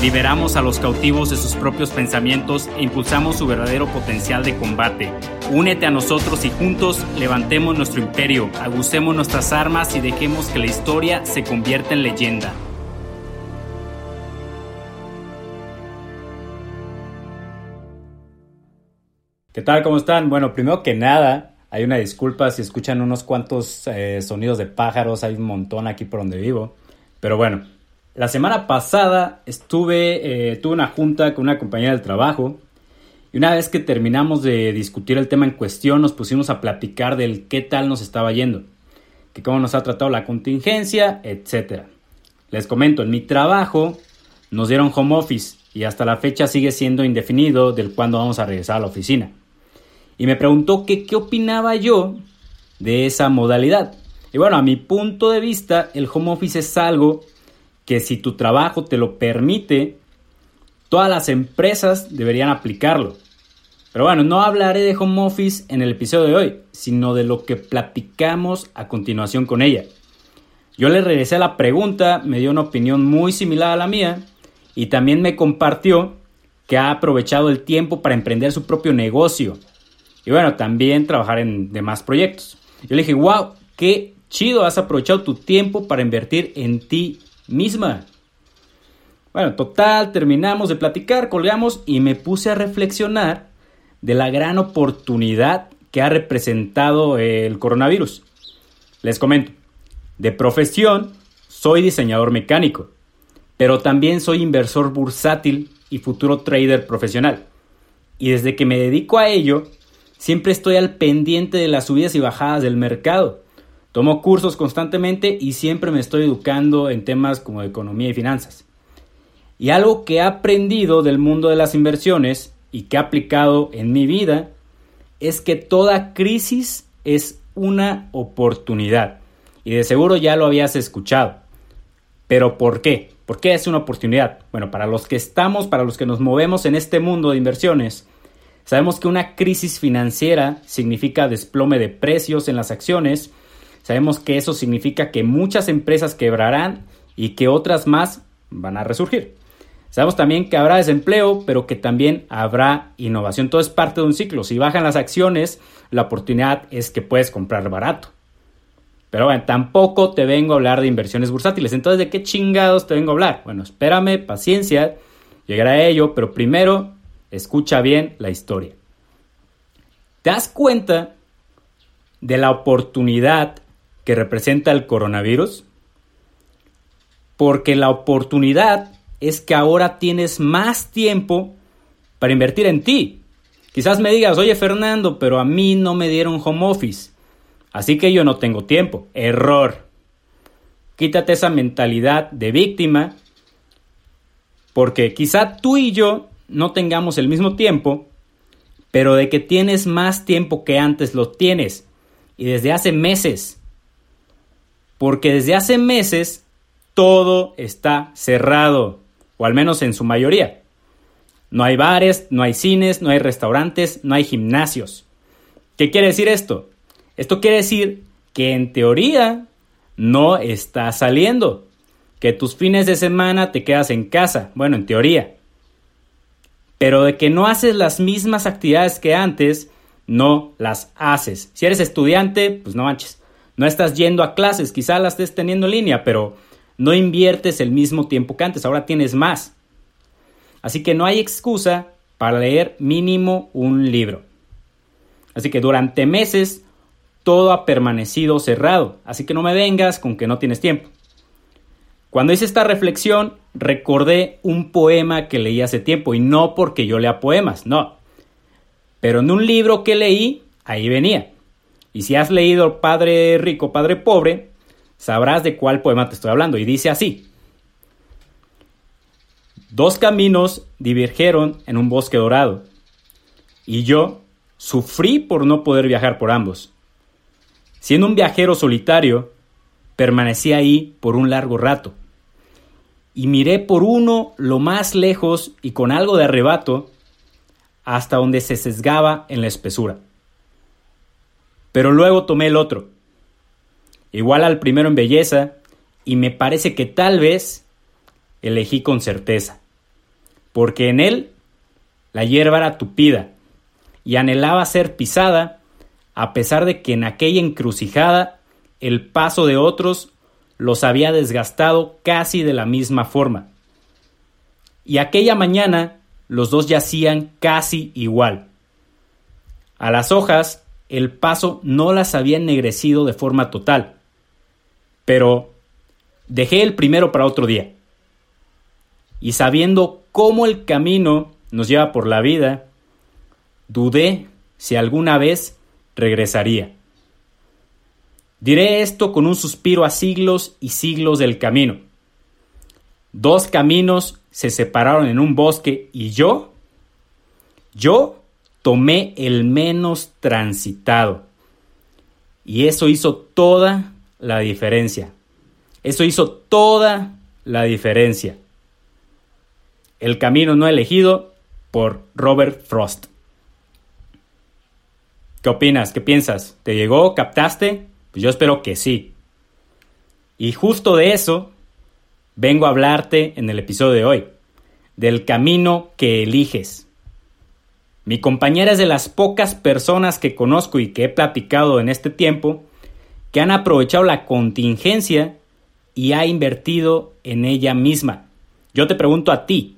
Liberamos a los cautivos de sus propios pensamientos e impulsamos su verdadero potencial de combate. Únete a nosotros y juntos levantemos nuestro imperio, agucemos nuestras armas y dejemos que la historia se convierta en leyenda. ¿Qué tal? ¿Cómo están? Bueno, primero que nada, hay una disculpa si escuchan unos cuantos eh, sonidos de pájaros, hay un montón aquí por donde vivo. Pero bueno, la semana pasada estuve, eh, tuve una junta con una compañera del trabajo y una vez que terminamos de discutir el tema en cuestión nos pusimos a platicar del qué tal nos estaba yendo, que cómo nos ha tratado la contingencia, etc. Les comento, en mi trabajo nos dieron home office y hasta la fecha sigue siendo indefinido del cuándo vamos a regresar a la oficina. Y me preguntó que qué opinaba yo de esa modalidad. Y bueno, a mi punto de vista, el home office es algo que si tu trabajo te lo permite, todas las empresas deberían aplicarlo. Pero bueno, no hablaré de home office en el episodio de hoy, sino de lo que platicamos a continuación con ella. Yo le regresé la pregunta, me dio una opinión muy similar a la mía y también me compartió que ha aprovechado el tiempo para emprender su propio negocio y bueno, también trabajar en demás proyectos. Yo le dije, wow, qué chido, has aprovechado tu tiempo para invertir en ti misma. Bueno, total, terminamos de platicar, colgamos y me puse a reflexionar de la gran oportunidad que ha representado el coronavirus. Les comento, de profesión soy diseñador mecánico, pero también soy inversor bursátil y futuro trader profesional. Y desde que me dedico a ello, siempre estoy al pendiente de las subidas y bajadas del mercado Tomo cursos constantemente y siempre me estoy educando en temas como economía y finanzas. Y algo que he aprendido del mundo de las inversiones y que he aplicado en mi vida es que toda crisis es una oportunidad. Y de seguro ya lo habías escuchado. Pero ¿por qué? ¿Por qué es una oportunidad? Bueno, para los que estamos, para los que nos movemos en este mundo de inversiones, sabemos que una crisis financiera significa desplome de precios en las acciones Sabemos que eso significa que muchas empresas quebrarán y que otras más van a resurgir. Sabemos también que habrá desempleo, pero que también habrá innovación. Todo es parte de un ciclo. Si bajan las acciones, la oportunidad es que puedes comprar barato. Pero bueno, tampoco te vengo a hablar de inversiones bursátiles. Entonces, ¿de qué chingados te vengo a hablar? Bueno, espérame, paciencia, llegará a ello, pero primero escucha bien la historia. ¿Te das cuenta de la oportunidad que representa el coronavirus? Porque la oportunidad es que ahora tienes más tiempo para invertir en ti. Quizás me digas, oye Fernando, pero a mí no me dieron home office, así que yo no tengo tiempo. Error. Quítate esa mentalidad de víctima, porque quizá tú y yo no tengamos el mismo tiempo, pero de que tienes más tiempo que antes lo tienes, y desde hace meses. Porque desde hace meses todo está cerrado, o al menos en su mayoría. No hay bares, no hay cines, no hay restaurantes, no hay gimnasios. ¿Qué quiere decir esto? Esto quiere decir que en teoría no está saliendo, que tus fines de semana te quedas en casa, bueno, en teoría. Pero de que no haces las mismas actividades que antes, no las haces. Si eres estudiante, pues no manches no estás yendo a clases, quizá las estés teniendo en línea, pero no inviertes el mismo tiempo que antes, ahora tienes más. Así que no hay excusa para leer mínimo un libro. Así que durante meses todo ha permanecido cerrado, así que no me vengas con que no tienes tiempo. Cuando hice esta reflexión, recordé un poema que leí hace tiempo, y no porque yo lea poemas, no. Pero en un libro que leí, ahí venía. Y si has leído Padre Rico, Padre Pobre, sabrás de cuál poema te estoy hablando. Y dice así. Dos caminos divergieron en un bosque dorado, y yo sufrí por no poder viajar por ambos. Siendo un viajero solitario, permanecí ahí por un largo rato. Y miré por uno lo más lejos y con algo de arrebato hasta donde se sesgaba en la espesura. Pero luego tomé el otro, igual al primero en belleza, y me parece que tal vez elegí con certeza, porque en él la hierba era tupida y anhelaba ser pisada, a pesar de que en aquella encrucijada el paso de otros los había desgastado casi de la misma forma. Y aquella mañana los dos yacían casi igual. A las hojas el paso no las había ennegrecido de forma total, pero dejé el primero para otro día. Y sabiendo cómo el camino nos lleva por la vida, dudé si alguna vez regresaría. Diré esto con un suspiro a siglos y siglos del camino. Dos caminos se separaron en un bosque y yo, yo tomé el menos transitado. Y eso hizo toda la diferencia. Eso hizo toda la diferencia. El camino no elegido por Robert Frost. ¿Qué opinas? ¿Qué piensas? ¿Te llegó? ¿Captaste? Pues yo espero que sí. Y justo de eso vengo a hablarte en el episodio de hoy, del camino que eliges. Mi compañera es de las pocas personas que conozco y que he platicado en este tiempo que han aprovechado la contingencia y ha invertido en ella misma. Yo te pregunto a ti,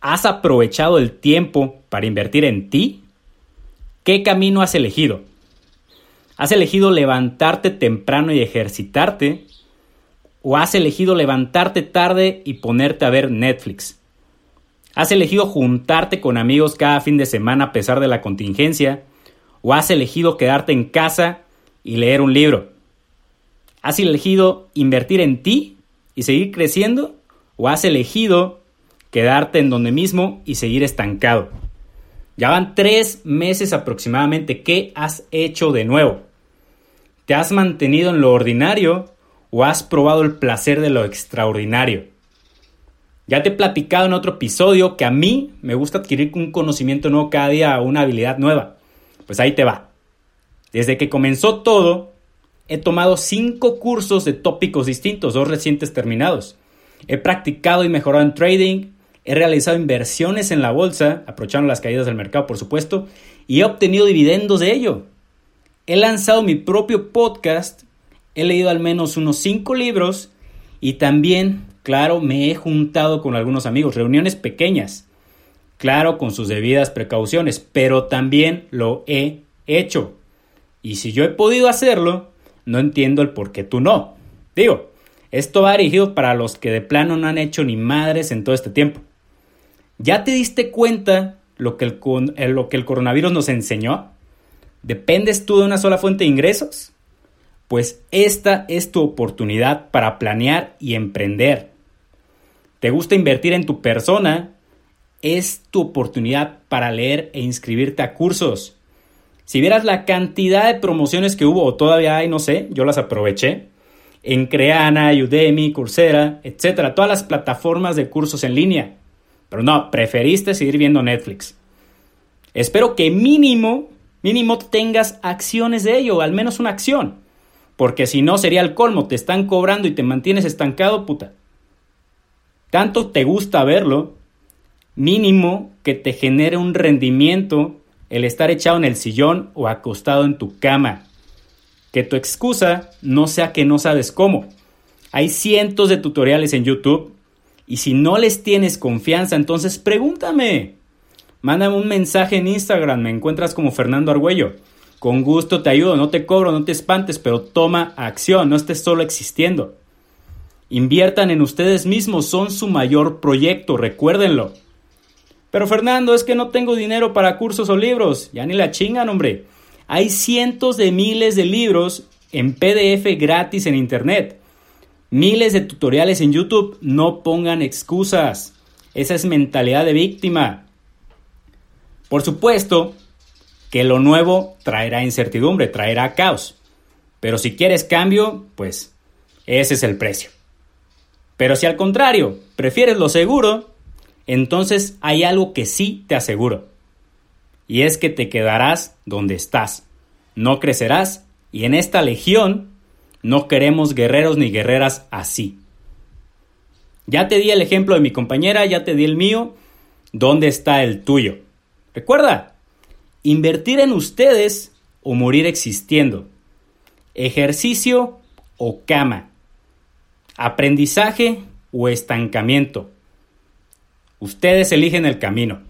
¿has aprovechado el tiempo para invertir en ti? ¿Qué camino has elegido? ¿Has elegido levantarte temprano y ejercitarte? ¿O has elegido levantarte tarde y ponerte a ver Netflix? ¿Has elegido juntarte con amigos cada fin de semana a pesar de la contingencia? ¿O has elegido quedarte en casa y leer un libro? ¿Has elegido invertir en ti y seguir creciendo? ¿O has elegido quedarte en donde mismo y seguir estancado? Ya van tres meses aproximadamente. ¿Qué has hecho de nuevo? ¿Te has mantenido en lo ordinario o has probado el placer de lo extraordinario? Ya te he platicado en otro episodio que a mí me gusta adquirir un conocimiento nuevo cada día, una habilidad nueva. Pues ahí te va. Desde que comenzó todo, he tomado cinco cursos de tópicos distintos, dos recientes terminados. He practicado y mejorado en trading, he realizado inversiones en la bolsa, aprovechando las caídas del mercado, por supuesto, y he obtenido dividendos de ello. He lanzado mi propio podcast, he leído al menos unos cinco libros y también Claro, me he juntado con algunos amigos, reuniones pequeñas, claro, con sus debidas precauciones, pero también lo he hecho. Y si yo he podido hacerlo, no entiendo el por qué tú no. Digo, esto va dirigido para los que de plano no han hecho ni madres en todo este tiempo. ¿Ya te diste cuenta lo que el, eh, lo que el coronavirus nos enseñó? ¿Dependes tú de una sola fuente de ingresos? Pues esta es tu oportunidad para planear y emprender te gusta invertir en tu persona, es tu oportunidad para leer e inscribirte a cursos. Si vieras la cantidad de promociones que hubo o todavía hay, no sé, yo las aproveché en Creana, Udemy, Coursera, etcétera, todas las plataformas de cursos en línea. Pero no, preferiste seguir viendo Netflix. Espero que mínimo, mínimo tengas acciones de ello, al menos una acción. Porque si no sería el colmo, te están cobrando y te mantienes estancado, puta tanto te gusta verlo, mínimo que te genere un rendimiento el estar echado en el sillón o acostado en tu cama. Que tu excusa no sea que no sabes cómo. Hay cientos de tutoriales en YouTube y si no les tienes confianza, entonces pregúntame. Mándame un mensaje en Instagram, me encuentras como Fernando Argüello. Con gusto te ayudo, no te cobro, no te espantes, pero toma acción, no estés solo existiendo. Inviertan en ustedes mismos, son su mayor proyecto, recuérdenlo. Pero Fernando, es que no tengo dinero para cursos o libros. Ya ni la chingan, hombre. Hay cientos de miles de libros en PDF gratis en Internet. Miles de tutoriales en YouTube. No pongan excusas. Esa es mentalidad de víctima. Por supuesto, que lo nuevo traerá incertidumbre, traerá caos. Pero si quieres cambio, pues ese es el precio. Pero si al contrario, prefieres lo seguro, entonces hay algo que sí te aseguro. Y es que te quedarás donde estás. No crecerás y en esta legión no queremos guerreros ni guerreras así. Ya te di el ejemplo de mi compañera, ya te di el mío. ¿Dónde está el tuyo? Recuerda, invertir en ustedes o morir existiendo. Ejercicio o cama. Aprendizaje o estancamiento. Ustedes eligen el camino.